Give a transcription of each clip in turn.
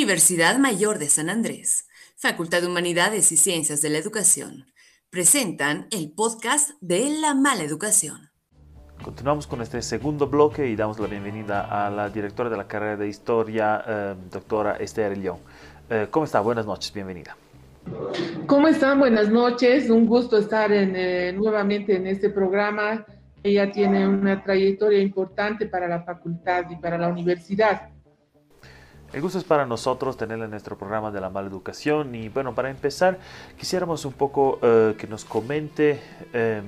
Universidad Mayor de San Andrés, Facultad de Humanidades y Ciencias de la Educación, presentan el podcast de La Mala Educación. Continuamos con este segundo bloque y damos la bienvenida a la directora de la carrera de Historia, eh, doctora Esther León. Eh, ¿Cómo está? Buenas noches, bienvenida. ¿Cómo están? Buenas noches. Un gusto estar eh, nuevamente en este programa. Ella tiene una trayectoria importante para la facultad y para la universidad. El gusto es para nosotros tenerla en nuestro programa de la mala educación y bueno, para empezar quisiéramos un poco eh, que nos comente em,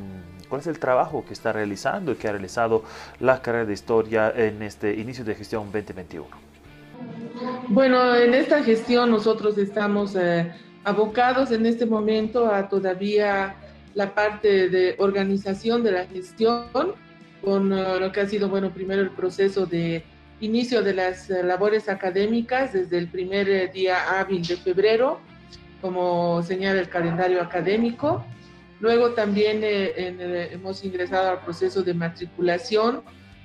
cuál es el trabajo que está realizando y que ha realizado la carrera de historia en este inicio de gestión 2021. Bueno, en esta gestión nosotros estamos eh, abocados en este momento a todavía la parte de organización de la gestión con eh, lo que ha sido, bueno, primero el proceso de inicio de las eh, labores académicas desde el primer eh, día hábil de febrero, como señala el calendario académico. Luego también eh, hemos ingresado al proceso de matriculación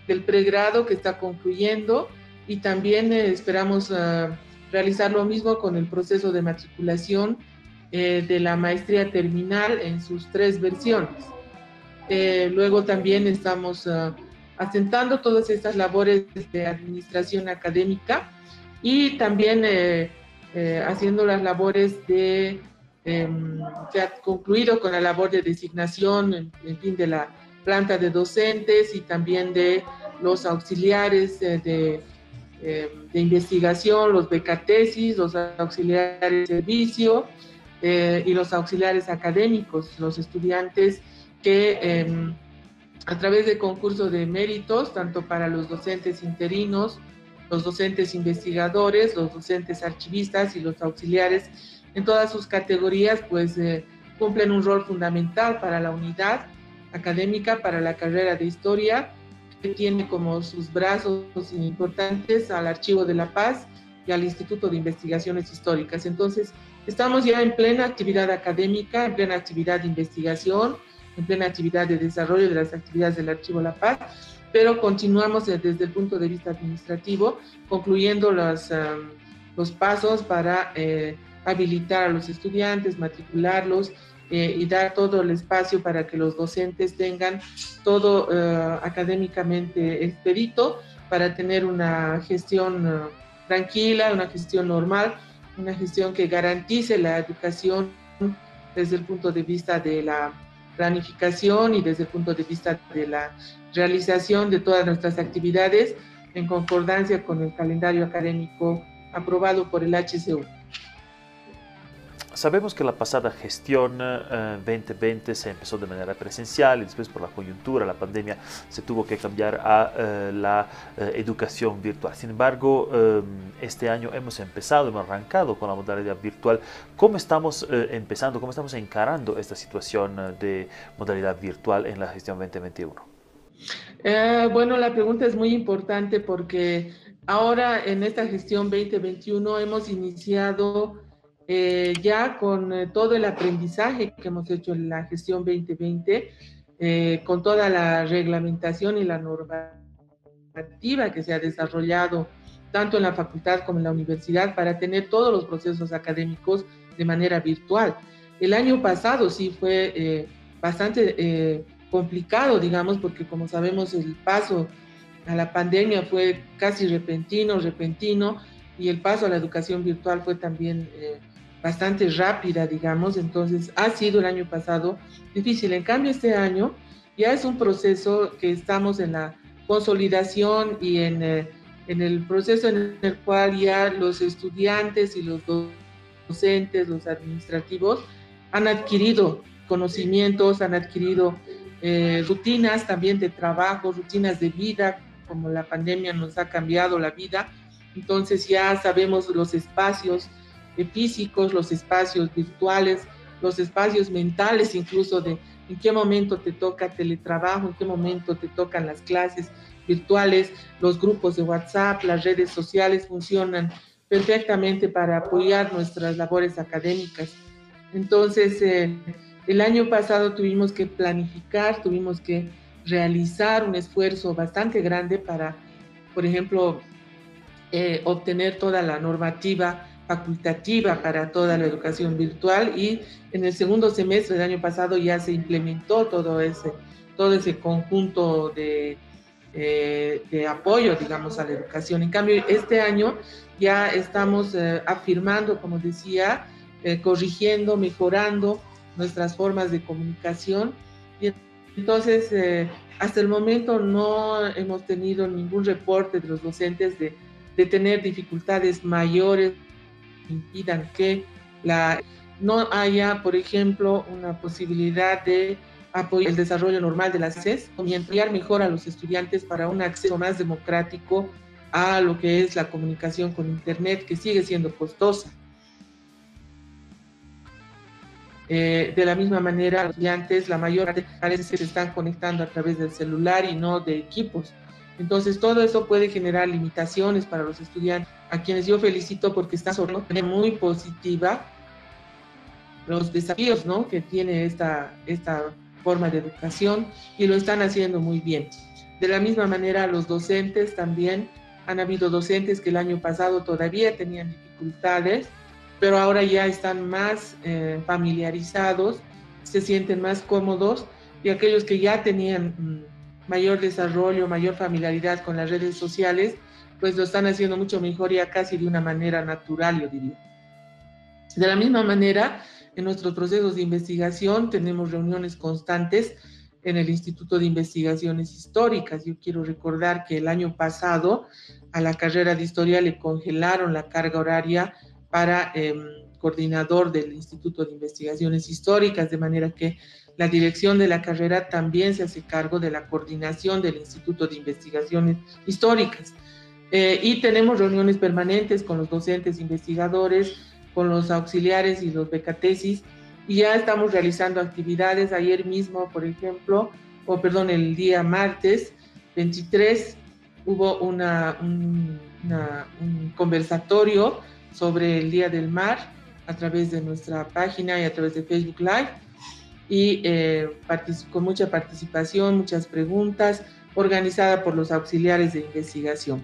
del pregrado que está concluyendo y también esperamos realizar lo mismo con el proceso de matriculación de la maestría terminal en sus tres versiones. luego también estamos asentando todas estas labores de administración académica y también eh, eh, haciendo las labores de, em, que ha concluido con la labor de designación, en, fin, de la planta de docentes y también de los auxiliares eh, de, em, de, investigación, los becatesis, los auxiliares de servicio y los auxiliares académicos, los estudiantes que em, a través de concursos de méritos, tanto para los docentes interinos, los docentes investigadores, los docentes archivistas y los auxiliares en todas sus categorías, pues eh, cumplen un rol fundamental para la unidad académica, para la carrera de historia, que tiene como sus brazos importantes al Archivo de la Paz y al Instituto de Investigaciones Históricas. Entonces, estamos ya en plena actividad académica, en plena actividad de investigación, en plena actividad de desarrollo de las actividades del Archivo La Paz, pero continuamos desde el punto de vista administrativo, concluyendo los, los pasos para eh, habilitar a los estudiantes, matricularlos eh, y dar todo el espacio para que los docentes tengan todo eh, académicamente expedito para tener una gestión tranquila, una gestión normal, una gestión que garantice la educación desde el punto de vista de la planificación y desde el punto de vista de la realización de todas nuestras actividades en concordancia con el calendario académico aprobado por el HCU. Sabemos que la pasada gestión 2020 eh, se empezó de manera presencial y después por la coyuntura, la pandemia, se tuvo que cambiar a eh, la eh, educación virtual. Sin embargo, este año hemos empezado, hemos arrancado con la modalidad virtual. ¿Cómo estamos empezando, cómo estamos encarando esta situación de modalidad virtual en la gestión 2021? bueno, la pregunta es muy importante porque ahora en esta gestión 2021 hemos iniciado eh, ya con eh, todo el aprendizaje que hemos hecho en la gestión 2020, eh, con toda la reglamentación y la normativa que se ha desarrollado tanto en la facultad como en la universidad para tener todos los procesos académicos de manera virtual. El año pasado sí fue bastante complicado, digamos, porque como sabemos el paso a la pandemia fue casi repentino, repentino, y el paso a la educación virtual fue también bastante rápida, digamos, entonces ha sido el año pasado difícil. En cambio, este año ya es un proceso que estamos en la consolidación y en, eh, en el proceso en el cual ya los estudiantes y los docentes, los administrativos, han adquirido conocimientos, han adquirido eh, rutinas también de trabajo, rutinas de vida, como la pandemia nos ha cambiado la vida. Entonces ya sabemos los espacios físicos, los espacios virtuales, los espacios mentales, incluso de en qué momento te toca teletrabajo, en qué momento te tocan las clases virtuales, los grupos de WhatsApp, las redes sociales funcionan perfectamente para apoyar nuestras labores académicas. Entonces, eh, el año pasado tuvimos que planificar, tuvimos que realizar un esfuerzo bastante grande para, por ejemplo, eh, obtener toda la normativa facultativa para toda la educación virtual y en el segundo semestre del año pasado ya se implementó todo ese, todo ese conjunto de, eh, de apoyo, digamos, a la educación. En cambio, este año ya estamos eh, afirmando, como decía, eh, corrigiendo, mejorando nuestras formas de comunicación. Y entonces, hasta el momento no hemos tenido ningún reporte de los docentes de, de tener dificultades mayores impidan que la, no haya, por ejemplo, una posibilidad de apoyar el desarrollo normal de las CES y mejor a los estudiantes para un acceso más democrático a lo que es la comunicación con Internet, que sigue siendo costosa. Eh, de la misma manera, los estudiantes, la mayor parte se están conectando a través del celular y no de equipos. Entonces, todo eso puede generar limitaciones para los estudiantes, a quienes yo felicito porque están sobre muy positiva los desafíos ¿no? que tiene esta, esta forma de educación y lo están haciendo muy bien. De la misma manera, los docentes también, han habido docentes que el año pasado todavía tenían dificultades, pero ahora ya están más eh, familiarizados, se sienten más cómodos y aquellos que ya tenían mm, mayor desarrollo, mayor familiaridad con las redes sociales, pues lo están haciendo mucho mejor ya casi de una manera natural, yo diría. De la misma manera, en nuestros procesos de investigación tenemos reuniones constantes en el Instituto de Investigaciones Históricas. Yo quiero recordar que el año pasado a la carrera de historia le congelaron la carga horaria para em, coordinador del Instituto de Investigaciones Históricas, de manera que la dirección de la carrera también se hace cargo de la coordinación del Instituto de Investigaciones Históricas. Eh, y tenemos reuniones permanentes con los docentes investigadores, con los auxiliares y los becatesis, y ya estamos realizando actividades. Ayer mismo, por ejemplo, o perdón, el día martes 23, hubo una, un, un conversatorio sobre el Día del Mar a través de nuestra página y a través de Facebook Live y eh, con mucha participación, muchas preguntas, organizada por los auxiliares de investigación.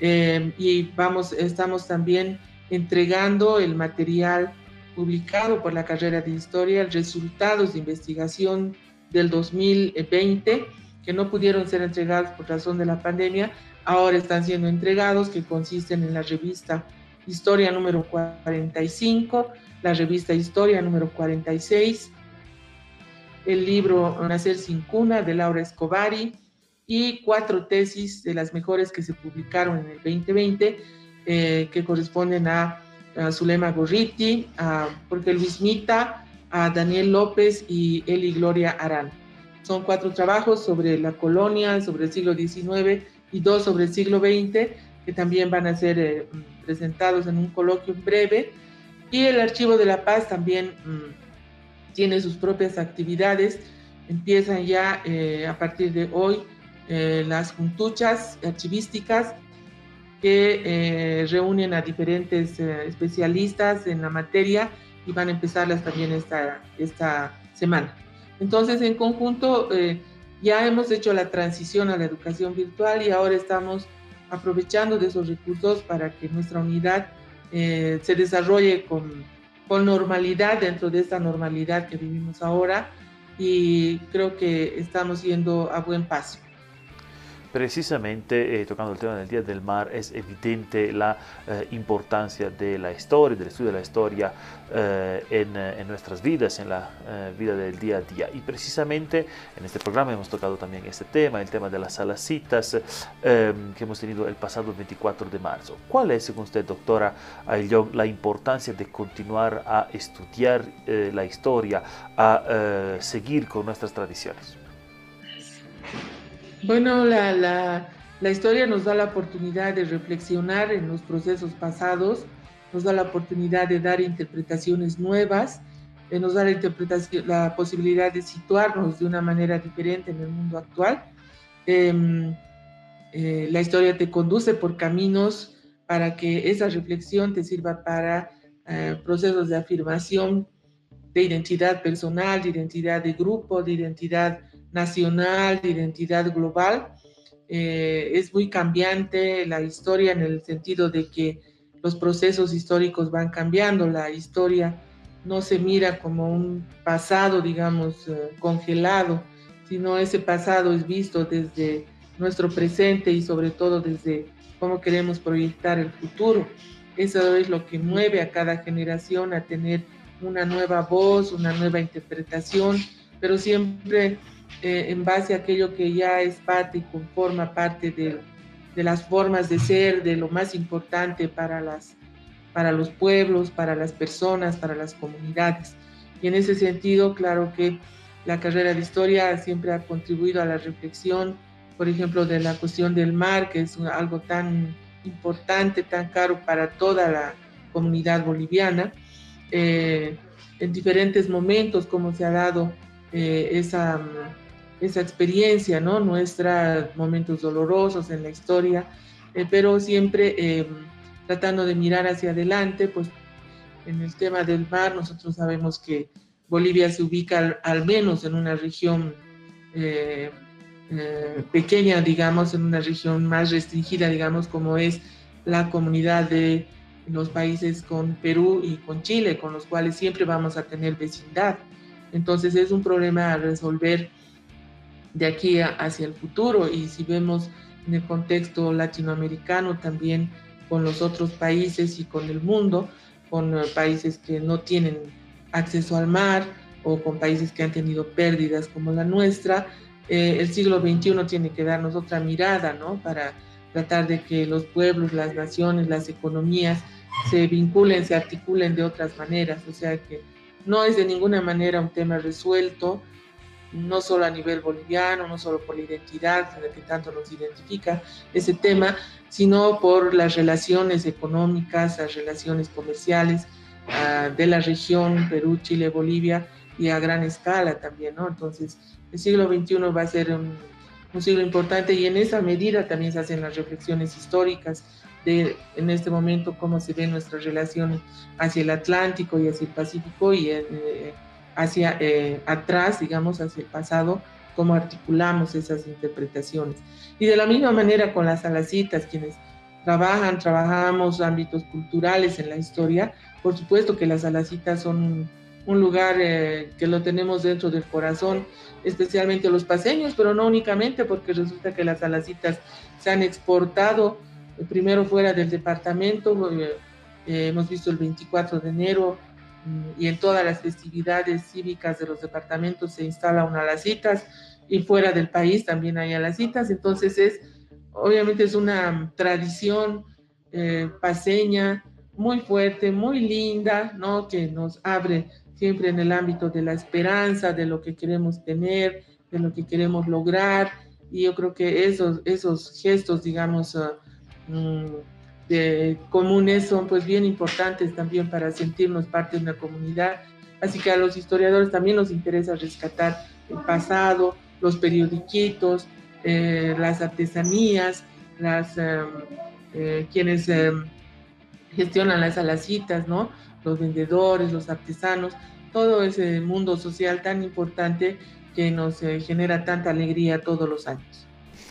Eh, y vamos, estamos también entregando el material publicado por la carrera de historia, resultados de investigación del 2020, que no pudieron ser entregados por razón de la pandemia, ahora están siendo entregados, que consisten en la revista Historia número 45, la revista Historia número 46, el libro Nacer sin cuna de Laura Escobari y cuatro tesis de las mejores que se publicaron en el 2020 eh, que corresponden a, Zulema Gorriti, a Jorge Luis Mita, a Daniel López y Eli Gloria Arán. Son cuatro trabajos sobre la colonia, sobre el siglo XIX y dos sobre el siglo XX que también van a ser eh, presentados en un coloquio breve. Y el Archivo de la Paz también mm, tiene sus propias actividades. Empiezan ya eh, a partir de hoy eh, las juntuchas archivísticas que eh, reúnen a diferentes especialistas en la materia y van a empezarlas también esta, esta semana. Entonces, en conjunto, ya hemos hecho la transición a la educación virtual y ahora estamos aprovechando de esos recursos para que nuestra unidad se desarrolle con con normalidad dentro de esta normalidad que vivimos ahora y creo que estamos yendo a buen paso. Precisamente eh, tocando el tema del Día del Mar es evidente la eh, importancia de la historia, del estudio de la historia eh, en, nuestras vidas, en la vida del día a día. Y precisamente en este programa hemos tocado también este tema, el tema de las salacitas que hemos tenido el pasado 24 de marzo. ¿Cuál es, según usted, doctora Ayllón, la importancia de continuar a estudiar la historia, a seguir con nuestras tradiciones? Bueno, la, la, la, historia nos da la oportunidad de reflexionar en los procesos pasados, nos da la oportunidad de dar interpretaciones nuevas, eh, nos da la, interpretación, la posibilidad de situarnos de una manera diferente en el mundo actual. Em, eh, la historia te conduce por caminos para que esa reflexión te sirva para eh, procesos de afirmación de identidad personal, de identidad de grupo, de identidad nacional, de identidad global. eh, es muy cambiante la historia en el sentido de que los procesos históricos van cambiando, la historia no se mira como un pasado, digamos, eh, congelado, sino ese pasado es visto desde nuestro presente y sobre todo desde cómo queremos proyectar el futuro. Eso es lo que mueve a cada generación a tener una nueva voz, una nueva interpretación, pero siempre eh, en base a aquello que ya es parte y conforma parte de, de, las formas de ser, de lo más importante para, las, para los pueblos, para las personas, para las comunidades. Y en ese sentido, claro que la carrera de historia siempre ha contribuido a la reflexión, por ejemplo, de la cuestión del mar, que es algo tan importante, tan caro para toda la comunidad boliviana, eh, en diferentes momentos, como se ha dado eh, esa esa experiencia, ¿no? Nuestros momentos dolorosos en la historia, eh, pero siempre eh, tratando de mirar hacia adelante, pues en el tema del mar nosotros sabemos que Bolivia se ubica al, menos en una región eh, pequeña, digamos, en una región más restringida, digamos, como es la comunidad de los países con Perú y con Chile, con los cuales siempre vamos a tener vecindad. Entonces es un problema a resolver de aquí hacia el futuro y si vemos en el contexto latinoamericano también con los otros países y con el mundo, con eh, países que no tienen acceso al mar o con países que han tenido pérdidas como la nuestra, eh, el siglo XXI tiene que darnos otra mirada, ¿no? Para tratar de que los pueblos, las naciones, las economías se vinculen, se articulen de otras maneras, o sea que no es de ninguna manera un tema resuelto, no solo a nivel boliviano, no solo por la identidad que tanto nos identifica ese tema, sino por las relaciones económicas, las relaciones comerciales uh, de la región Perú, Chile, Bolivia y a gran escala también, ¿no? Entonces, el siglo XXI va a ser un siglo importante y en esa medida también se hacen las reflexiones históricas de en este momento cómo se ven nuestras relaciones hacia el Atlántico y hacia el Pacífico y eh, hacia eh, atrás, digamos, hacia el pasado, cómo articulamos esas interpretaciones. Y de la misma manera con las alacitas, quienes trabajan, trabajamos ámbitos culturales en la historia, por supuesto que las alacitas son un lugar eh, que lo tenemos dentro del corazón, especialmente los paseños, pero no únicamente porque resulta que las alacitas se han exportado eh, primero fuera del departamento, hemos visto el 24 de enero y en todas las festividades cívicas de los departamentos se instala una alacitas y fuera del país también hay alacitas, entonces es, obviamente es una tradición eh, paseña muy fuerte, muy linda, ¿no? Que nos abre siempre en el ámbito de la esperanza, de lo que queremos tener, de lo que queremos lograr, y yo creo que esos, esos gestos, digamos, uh, comunes son pues bien importantes también para sentirnos parte de una comunidad. Así que a los historiadores también nos interesa rescatar el pasado, los periodiquitos, eh, las artesanías, las, em, eh, quienes em, gestionan las alacitas, ¿no? los vendedores, los artesanos, todo ese mundo social tan importante que nos eh, genera tanta alegría todos los años.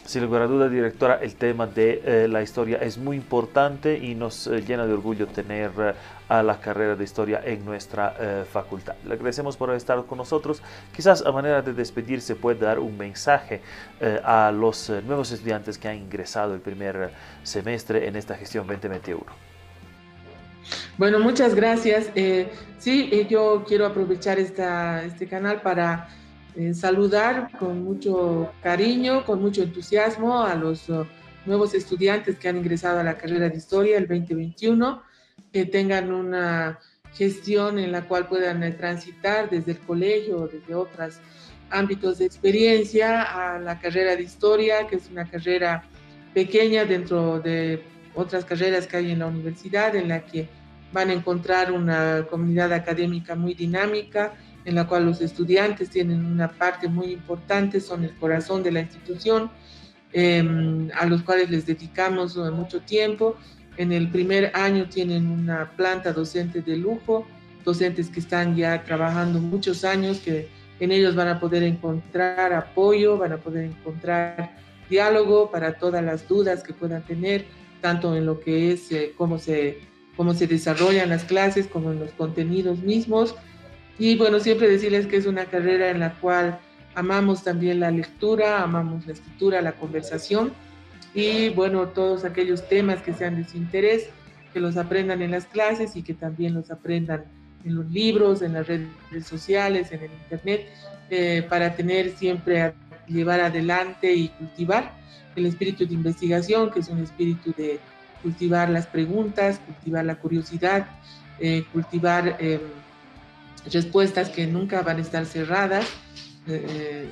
Sin lugar a duda, directora, el tema de eh, la historia es muy importante y nos eh, llena de orgullo tener eh, a la carrera de historia en nuestra facultad. Le agradecemos por estar con nosotros. Quizás a manera de despedirse puede dar un mensaje a los nuevos estudiantes que han ingresado el primer semestre en esta gestión 2021. Bueno, muchas gracias. sí, yo quiero aprovechar este canal para eh, saludar con mucho cariño, con mucho entusiasmo a los uh, nuevos estudiantes que han ingresado a la carrera de historia el 2021, que tengan una gestión en la cual puedan eh, transitar desde el colegio o desde otros ámbitos de experiencia a la carrera de historia, que es una carrera pequeña dentro de otras carreras que hay en la universidad, en la que van a encontrar una comunidad académica muy dinámica, en la cual los estudiantes tienen una parte muy importante, son el corazón de la institución, em, a los cuales les dedicamos eh, mucho tiempo. En el primer año tienen una planta docente de lujo, docentes que están ya trabajando muchos años, que en ellos van a poder encontrar apoyo, van a poder encontrar diálogo, para todas las dudas que puedan tener, tanto en lo que es eh, cómo, se, cómo se desarrollan las clases, como en los contenidos mismos. Y bueno, siempre decirles que es una carrera en la cual amamos también la lectura, amamos la escritura, la conversación. Y bueno, todos aquellos temas que sean de su interés, que los aprendan en las clases y que también los aprendan en los libros, en las redes sociales, en el internet, eh, para tener siempre a llevar adelante y cultivar el espíritu de investigación, que es un espíritu de cultivar las preguntas, cultivar la curiosidad, eh, cultivar em, respuestas que nunca van a estar cerradas, eh,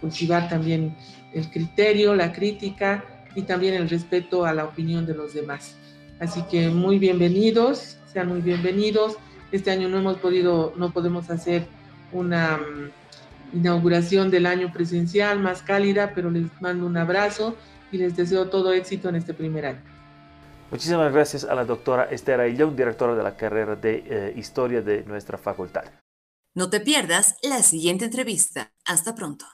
cultivar también el criterio, la crítica y también el respeto a la opinión de los demás. Así que muy bienvenidos, sean muy bienvenidos. Este año no hemos podido, no podemos hacer una mm, inauguración del año presencial más cálida, pero les mando un abrazo y les deseo todo éxito en este primer año. Muchísimas gracias a la doctora Esther Aillón, directora de la carrera de eh, Historia de nuestra facultad. No te pierdas la siguiente entrevista. Hasta pronto.